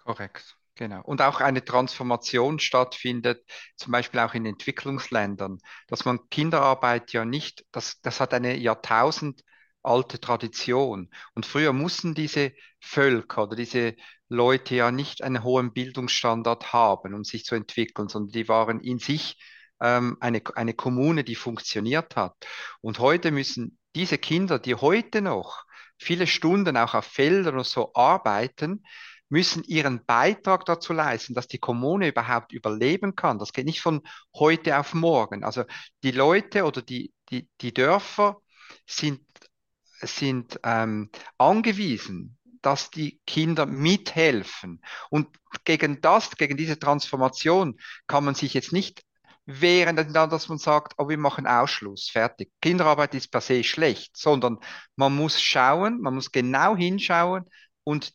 Korrekt. Genau. Und auch eine Transformation stattfindet, zum Beispiel auch in Entwicklungsländern, dass man Kinderarbeit ja nicht, das, das hat eine jahrtausendalte Tradition. Und früher mussten diese Völker oder diese Leute ja nicht einen hohen Bildungsstandard haben, um sich zu entwickeln, sondern die waren in sich ähm, eine, eine Kommune, die funktioniert hat. Und heute müssen diese Kinder, die heute noch viele Stunden auch auf Feldern und so arbeiten, müssen ihren Beitrag dazu leisten, dass die Kommune überhaupt überleben kann. Das geht nicht von heute auf morgen. Also die Leute oder die, die, die Dörfer sind, sind ähm, angewiesen, dass die Kinder mithelfen. Und gegen das, gegen diese Transformation kann man sich jetzt nicht wehren, dass man sagt, oh, wir machen Ausschluss, fertig. Kinderarbeit ist per se schlecht, sondern man muss schauen, man muss genau hinschauen und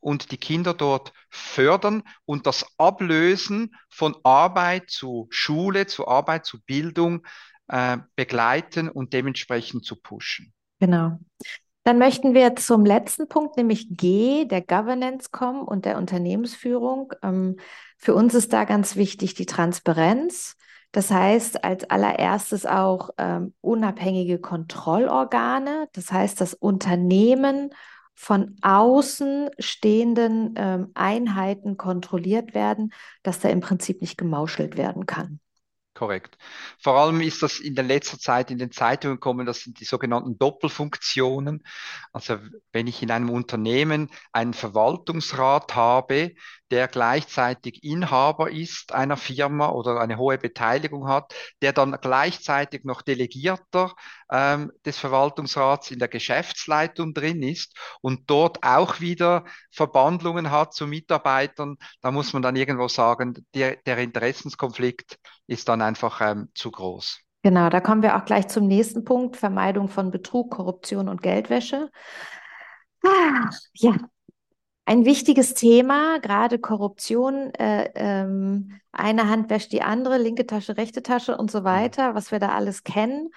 und die Kinder dort fördern und das Ablösen von Arbeit zu Schule, zu Arbeit, zu Bildung äh, begleiten und dementsprechend zu pushen. Genau. Dann möchten wir zum letzten Punkt, nämlich G, der Governance kommen und der Unternehmensführung. Ähm, für uns ist da ganz wichtig die Transparenz. Das heißt, als allererstes auch ähm, unabhängige Kontrollorgane. Das heißt, das Unternehmen von außen stehenden ähm, Einheiten kontrolliert werden, dass da im Prinzip nicht gemauschelt werden kann. Korrekt. Vor allem ist das in der letzter Zeit in den Zeitungen gekommen, das sind die sogenannten Doppelfunktionen. Also wenn ich in einem Unternehmen einen Verwaltungsrat habe, der gleichzeitig Inhaber ist einer Firma oder eine hohe Beteiligung hat, der dann gleichzeitig noch Delegierter ähm, des Verwaltungsrats in der Geschäftsleitung drin ist und dort auch wieder Verbandlungen hat zu Mitarbeitern, da muss man dann irgendwo sagen, der, der Interessenskonflikt ist dann einfach ähm, zu groß. Genau, da kommen wir auch gleich zum nächsten Punkt, Vermeidung von Betrug, Korruption und Geldwäsche. Ah, ja, ein wichtiges Thema, gerade Korruption. Äh, ähm, eine Hand wäscht die andere, linke Tasche, rechte Tasche und so weiter, was wir da alles kennen.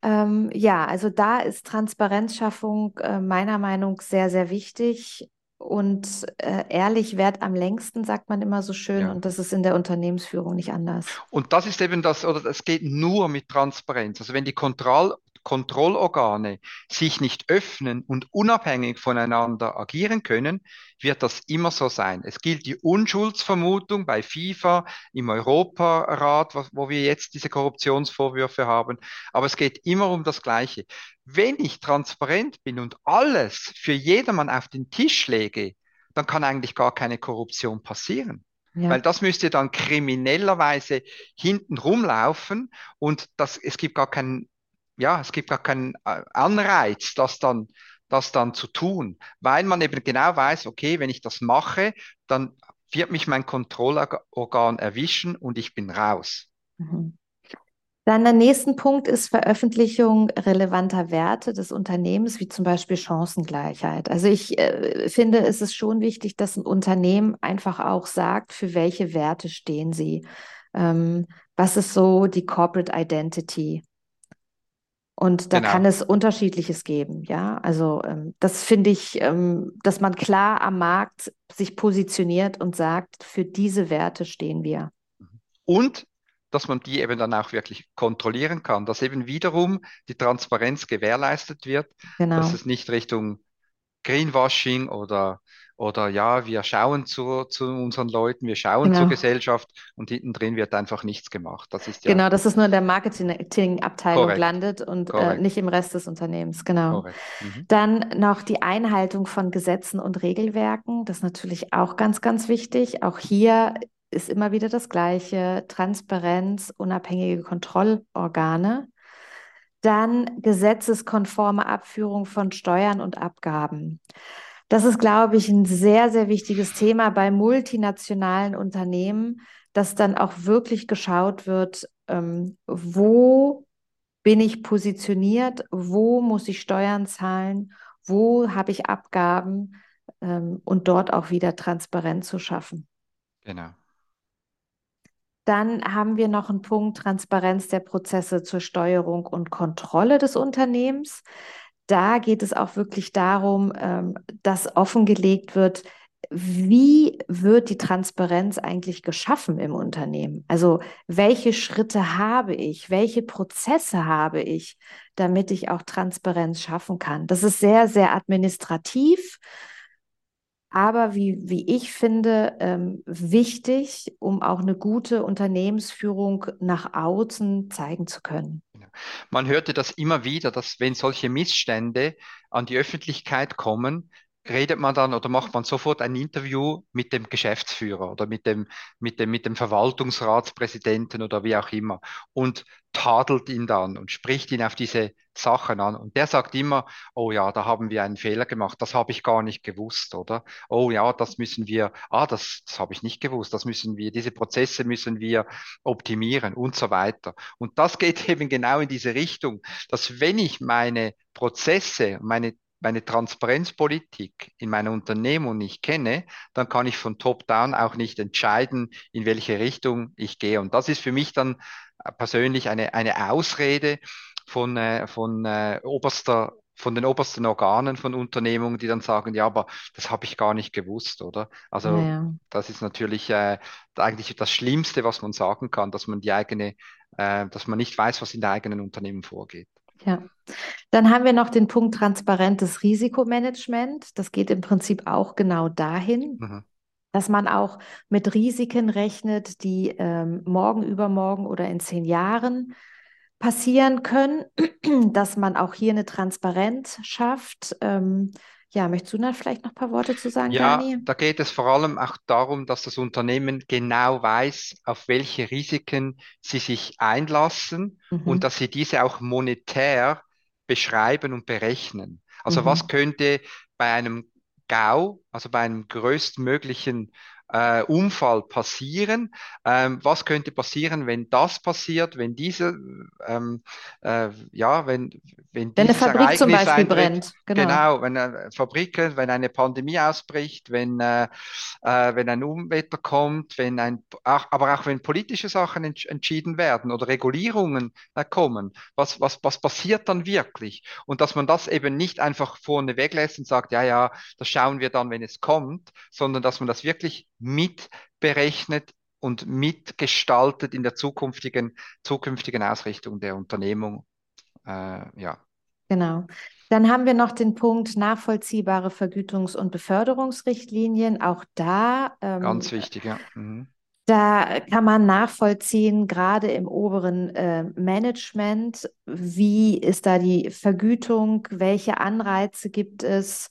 Ähm, ja, also da ist Transparenzschaffung äh, meiner Meinung nach sehr, sehr wichtig. Und äh, ehrlich wert am längsten, sagt man immer so schön. Ja. Und das ist in der Unternehmensführung nicht anders. Und das ist eben das, oder es geht nur mit Transparenz. Also wenn die Kontroll Kontrollorgane sich nicht öffnen und unabhängig voneinander agieren können, wird das immer so sein. Es gilt die Unschuldsvermutung bei FIFA, im Europarat, wo wir jetzt diese Korruptionsvorwürfe haben. Aber es geht immer um das Gleiche. Wenn ich transparent bin und alles für jedermann auf den Tisch lege, dann kann eigentlich gar keine Korruption passieren. Ja. Weil das müsste dann kriminellerweise hinten rumlaufen und das, es gibt gar keinen ja, es gibt gar keinen äh, Anreiz, das dann, das dann zu tun, weil man eben genau weiß, okay, wenn ich das mache, dann wird mich mein Kontrollorgan erwischen und ich bin raus. Mhm. Dann der nächste Punkt ist Veröffentlichung relevanter Werte des Unternehmens, wie zum Beispiel Chancengleichheit. Also ich äh, finde, es ist schon wichtig, dass ein Unternehmen einfach auch sagt, für welche Werte stehen sie. Ähm, was ist so die Corporate Identity? Und da genau. kann es unterschiedliches geben, ja. Also ähm, das finde ich, ähm, dass man klar am Markt sich positioniert und sagt, für diese Werte stehen wir. Und dass man die eben dann auch wirklich kontrollieren kann, dass eben wiederum die Transparenz gewährleistet wird, genau. dass es nicht Richtung Greenwashing oder oder ja, wir schauen zu, zu unseren Leuten, wir schauen genau. zur Gesellschaft und hinten drin wird einfach nichts gemacht. Das ist ja genau, dass es nur in der Marketingabteilung landet und äh, nicht im Rest des Unternehmens. Genau. Mhm. Dann noch die Einhaltung von Gesetzen und Regelwerken. Das ist natürlich auch ganz, ganz wichtig. Auch hier ist immer wieder das Gleiche. Transparenz, unabhängige Kontrollorgane. Dann gesetzeskonforme Abführung von Steuern und Abgaben. Das ist, glaube ich, ein sehr, sehr wichtiges Thema bei multinationalen Unternehmen, dass dann auch wirklich geschaut wird, ähm, wo bin ich positioniert, wo muss ich Steuern zahlen, wo habe ich Abgaben ähm, und dort auch wieder Transparenz zu schaffen. Genau. Dann haben wir noch einen Punkt Transparenz der Prozesse zur Steuerung und Kontrolle des Unternehmens da geht es auch wirklich darum, ähm, dass offengelegt wird, wie wird die Transparenz eigentlich geschaffen im Unternehmen? Also welche Schritte habe ich, welche Prozesse habe ich, damit ich auch Transparenz schaffen kann? Das ist sehr, sehr administrativ, aber wie, wie ich finde, ähm, wichtig, um auch eine gute Unternehmensführung nach außen zeigen zu können. Man hörte das immer wieder, dass wenn solche Missstände an die Öffentlichkeit kommen, redet man dann oder macht man sofort ein Interview mit dem Geschäftsführer oder mit dem, mit dem, mit dem Verwaltungsratspräsidenten oder wie auch immer und tadelt ihn dann und spricht ihn auf diese Sachen an. Und der sagt immer, oh ja, da haben wir einen Fehler gemacht, das habe ich gar nicht gewusst, oder? Oh ja, das müssen wir, ah, das, das habe ich nicht gewusst, das müssen wir, diese Prozesse müssen wir optimieren und so weiter. Und das geht eben genau in diese Richtung, dass wenn ich meine Prozesse, meine meine Transparenzpolitik in meiner Unternehmung nicht kenne, dann kann ich von top-down auch nicht entscheiden, in welche Richtung ich gehe. Und das ist für mich dann äh, persönlich eine, eine Ausrede von, äh, von äh, oberster von den obersten Organen von Unternehmungen, die dann sagen, ja, aber das habe ich gar nicht gewusst, oder? Also ja. das ist natürlich äh, eigentlich das Schlimmste, was man sagen kann, dass man die eigene, äh, dass man nicht weiß, was in der eigenen Unternehmen vorgeht. Ja, dann haben wir noch den Punkt transparentes Risikomanagement. Das geht im Prinzip auch genau dahin, mhm. dass man auch mit Risiken rechnet, die ähm, morgen, übermorgen oder in zehn Jahren passieren können, dass man auch hier eine Transparenz schafft. Ähm, ja, möchtest du da vielleicht noch ein paar Worte zu sagen, ja, Dani? da geht es vor allem auch darum, dass das Unternehmen genau weiß, auf welche Risiken sie sich einlassen mhm. und dass sie diese auch monetär beschreiben und berechnen. Also mhm. was könnte bei einem GAU, also bei einem größtmöglichen äh, Unfall passieren. Ähm, was könnte passieren, wenn das passiert, wenn diese, ähm, äh, ja, wenn, wenn, wenn eine Fabrik Ereignis zum Beispiel eintritt, brennt. Genau, genau wenn äh, Fabriken, wenn eine Pandemie ausbricht, wenn, äh, äh, wenn ein Unwetter kommt, wenn ein, ach, aber auch wenn politische Sachen ents entschieden werden oder Regulierungen äh, kommen, was, was, was passiert dann wirklich? Und dass man das eben nicht einfach vorne weglässt und sagt, ja, ja, das schauen wir dann, wenn es kommt, sondern dass man das wirklich mitberechnet und mitgestaltet in der zukünftigen, zukünftigen Ausrichtung der Unternehmung. Äh, ja. Genau. Dann haben wir noch den Punkt nachvollziehbare Vergütungs- und Beförderungsrichtlinien. Auch da. Ähm, Ganz wichtig, ja. Mhm. Da kann man nachvollziehen, gerade im oberen äh, Management, wie ist da die Vergütung, welche Anreize gibt es,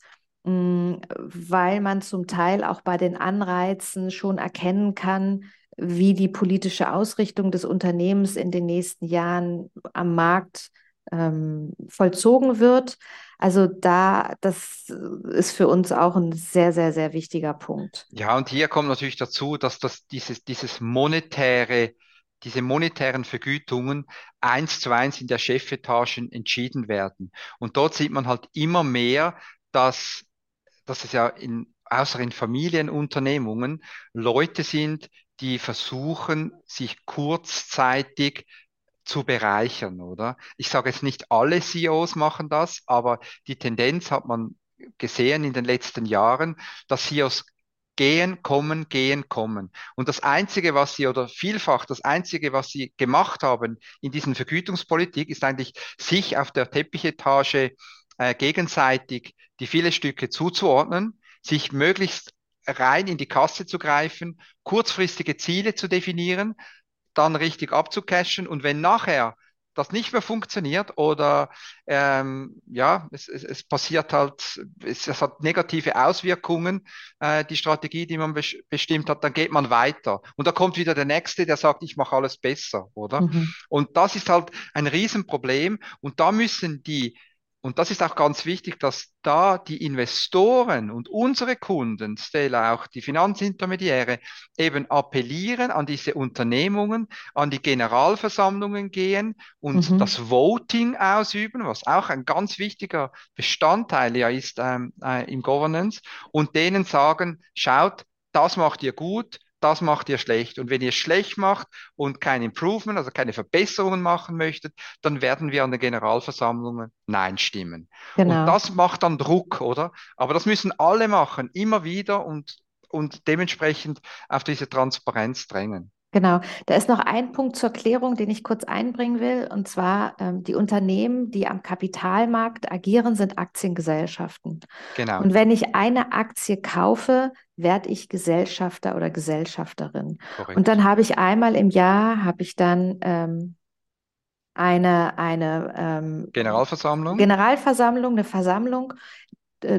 weil man zum Teil auch bei den Anreizen schon erkennen kann, wie die politische Ausrichtung des Unternehmens in den nächsten Jahren am Markt ähm, vollzogen wird. Also da, das ist für uns auch ein sehr, sehr, sehr wichtiger Punkt. Ja, und hier kommt natürlich dazu, dass das dieses, dieses monetäre, diese monetären Vergütungen eins zu eins in der Chefetage entschieden werden. Und dort sieht man halt immer mehr, dass dass es ja in, außer in Familienunternehmungen Leute sind, die versuchen, sich kurzzeitig zu bereichern, oder? Ich sage jetzt nicht alle CEOs machen das, aber die Tendenz hat man gesehen in den letzten Jahren, dass CEOs gehen, kommen, gehen, kommen. Und das Einzige, was sie oder vielfach das Einzige, was sie gemacht haben in diesen Vergütungspolitik, ist eigentlich sich auf der Teppichetage äh, gegenseitig die viele Stücke zuzuordnen, sich möglichst rein in die Kasse zu greifen, kurzfristige Ziele zu definieren, dann richtig abzucashen und wenn nachher das nicht mehr funktioniert oder ähm, ja, es, es, es passiert halt, es, es hat negative Auswirkungen, äh, die Strategie, die man bes bestimmt hat, dann geht man weiter. Und da kommt wieder der Nächste, der sagt, ich mache alles besser, oder? Mhm. Und das ist halt ein Riesenproblem und da müssen die und das ist auch ganz wichtig, dass da die Investoren und unsere Kunden, Stella, auch die Finanzintermediäre, eben appellieren an diese Unternehmungen, an die Generalversammlungen gehen und mhm. das Voting ausüben, was auch ein ganz wichtiger Bestandteil ja ist ähm, äh, im Governance, und denen sagen, schaut, das macht ihr gut, das macht ihr schlecht. Und wenn ihr es schlecht macht und kein Improvement, also keine Verbesserungen machen möchtet, dann werden wir an den Generalversammlungen Nein stimmen. Genau. Und das macht dann Druck, oder? Aber das müssen alle machen, immer wieder und, und dementsprechend auf diese Transparenz drängen. Genau, da ist noch ein Punkt zur Klärung, den ich kurz einbringen will, und zwar ähm, die Unternehmen, die am Kapitalmarkt agieren, sind Aktiengesellschaften. Genau. Und wenn ich eine Aktie kaufe, werde ich Gesellschafter oder Gesellschafterin. Korrekt. Und dann habe ich einmal im Jahr, habe ich dann ähm, eine, eine ähm, Generalversammlung. Generalversammlung, eine Versammlung,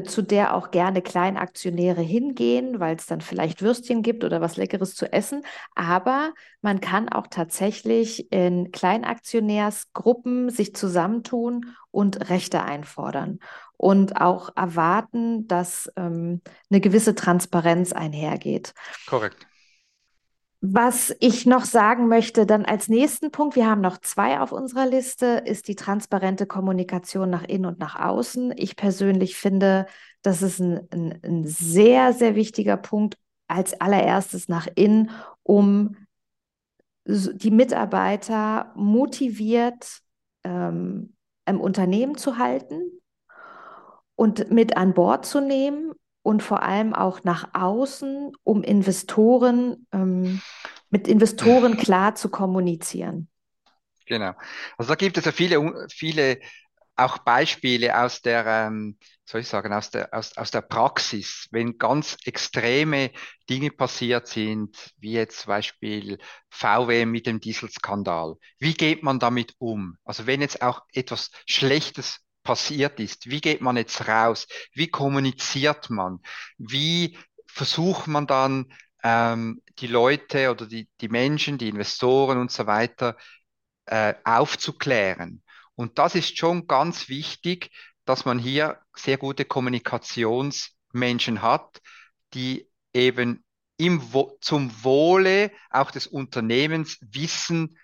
zu der auch gerne Kleinaktionäre hingehen, weil es dann vielleicht Würstchen gibt oder was Leckeres zu essen. Aber man kann auch tatsächlich in Kleinaktionärsgruppen sich zusammentun und Rechte einfordern und auch erwarten, dass ähm, eine gewisse Transparenz einhergeht. Korrekt. Was ich noch sagen möchte, dann als nächsten Punkt, wir haben noch zwei auf unserer Liste, ist die transparente Kommunikation nach innen und nach außen. Ich persönlich finde, das ist ein, ein, ein sehr, sehr wichtiger Punkt als allererstes nach innen, um die Mitarbeiter motiviert ähm, im Unternehmen zu halten und mit an Bord zu nehmen und vor allem auch nach außen, um Investoren, ähm, mit Investoren klar zu kommunizieren. Genau. Also da gibt es ja viele, viele auch Beispiele aus der, ähm, soll ich sagen, aus der, aus, aus der Praxis, wenn ganz extreme Dinge passiert sind, wie jetzt zum Beispiel VW mit dem Dieselskandal. Wie geht man damit um? Also wenn jetzt auch etwas Schlechtes passiert ist. Wie geht man jetzt raus? Wie kommuniziert man? Wie versucht man dann ähm, die Leute oder die, die Menschen, die Investoren und so weiter äh, aufzuklären? Und das ist schon ganz wichtig, dass man hier sehr gute Kommunikationsmenschen hat, die eben im, zum Wohle auch des Unternehmens wissen,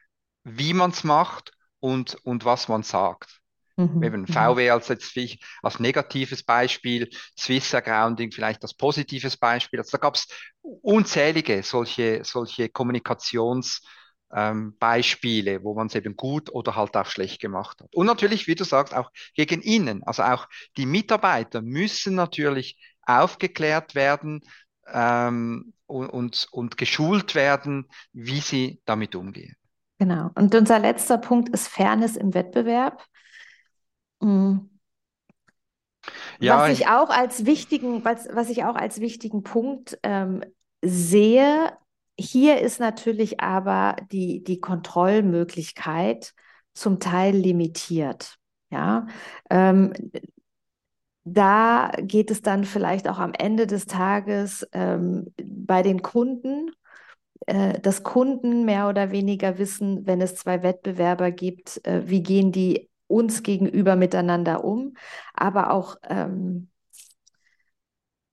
wie man es macht und, und was man sagt. Mhm. Eben mhm. VW als jetzt als negatives Beispiel, Swiss Grounding vielleicht als positives Beispiel. Also da gab es unzählige solche, solche Kommunikationsbeispiele, ähm, wo man es eben gut oder halt auch schlecht gemacht hat. Und natürlich, wie du sagst, auch gegen innen. Also auch die Mitarbeiter müssen natürlich aufgeklärt werden ähm, und, und, und geschult werden, wie sie damit umgehen. Genau. Und unser letzter Punkt ist Fairness im Wettbewerb. Mhm. Ja, was ich, ich auch als wichtigen, was, was ich auch als wichtigen Punkt ähm, sehe, hier ist natürlich aber die, die Kontrollmöglichkeit zum Teil limitiert. Ja, ähm, da geht es dann vielleicht auch am Ende des Tages ähm, bei den Kunden, äh, dass Kunden mehr oder weniger wissen, wenn es zwei Wettbewerber gibt, äh, wie gehen die uns gegenüber miteinander um, aber auch, ähm,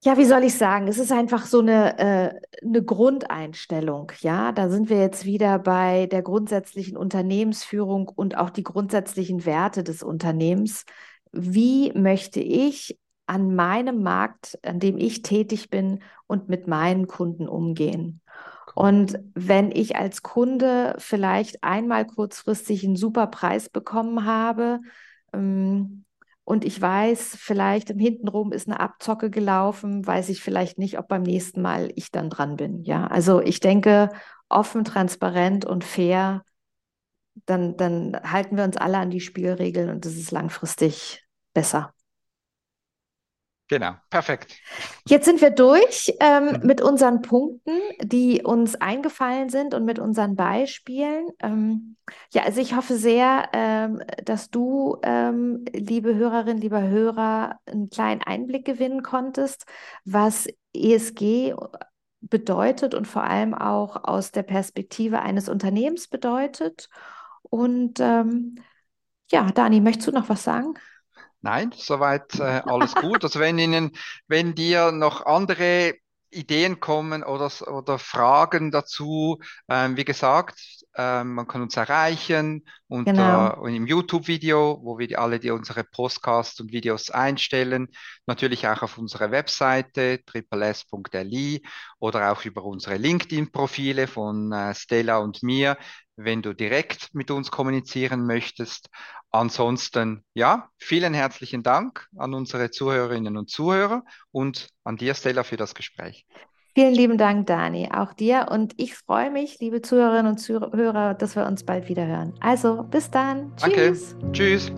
ja, wie soll ich sagen, es ist einfach so eine, äh, eine Grundeinstellung, ja, da sind wir jetzt wieder bei der grundsätzlichen Unternehmensführung und auch die grundsätzlichen Werte des Unternehmens. Wie möchte ich an meinem Markt, an dem ich tätig bin und mit meinen Kunden umgehen? Und wenn ich als Kunde vielleicht einmal kurzfristig einen super Preis bekommen habe ähm, und ich weiß, vielleicht im Hintenrum ist eine Abzocke gelaufen, weiß ich vielleicht nicht, ob beim nächsten Mal ich dann dran bin. Ja, also ich denke, offen, transparent und fair, dann, dann halten wir uns alle an die Spielregeln und das ist langfristig besser. Genau, perfekt. Jetzt sind wir durch ähm, mhm. mit unseren Punkten, die uns eingefallen sind und mit unseren Beispielen. Ähm, ja, also ich hoffe sehr, ähm, dass du, ähm, liebe Hörerin, lieber Hörer, einen kleinen Einblick gewinnen konntest, was ESG bedeutet und vor allem auch aus der Perspektive eines Unternehmens bedeutet. Und ähm, ja, Dani, möchtest du noch was sagen? Nein, soweit äh, alles gut. Also wenn Ihnen, wenn dir noch andere Ideen kommen oder, oder Fragen dazu, ähm, wie gesagt, ähm, man kann uns erreichen und, genau. im YouTube-Video, wo wir alle die unsere Podcasts und Videos einstellen, natürlich auch auf unserer Webseite tripless.li oder auch über unsere LinkedIn-Profile von äh, Stella und mir, wenn du direkt mit uns kommunizieren möchtest. Ansonsten, ja, vielen herzlichen Dank an unsere Zuhörerinnen und Zuhörer und an dir, Stella, für das Gespräch. Vielen lieben Dank, Dani, auch dir. Und ich freue mich, liebe Zuhörerinnen und Zuhörer, dass wir uns bald wieder hören. Also, bis dann. Tschüss. Danke. Tschüss.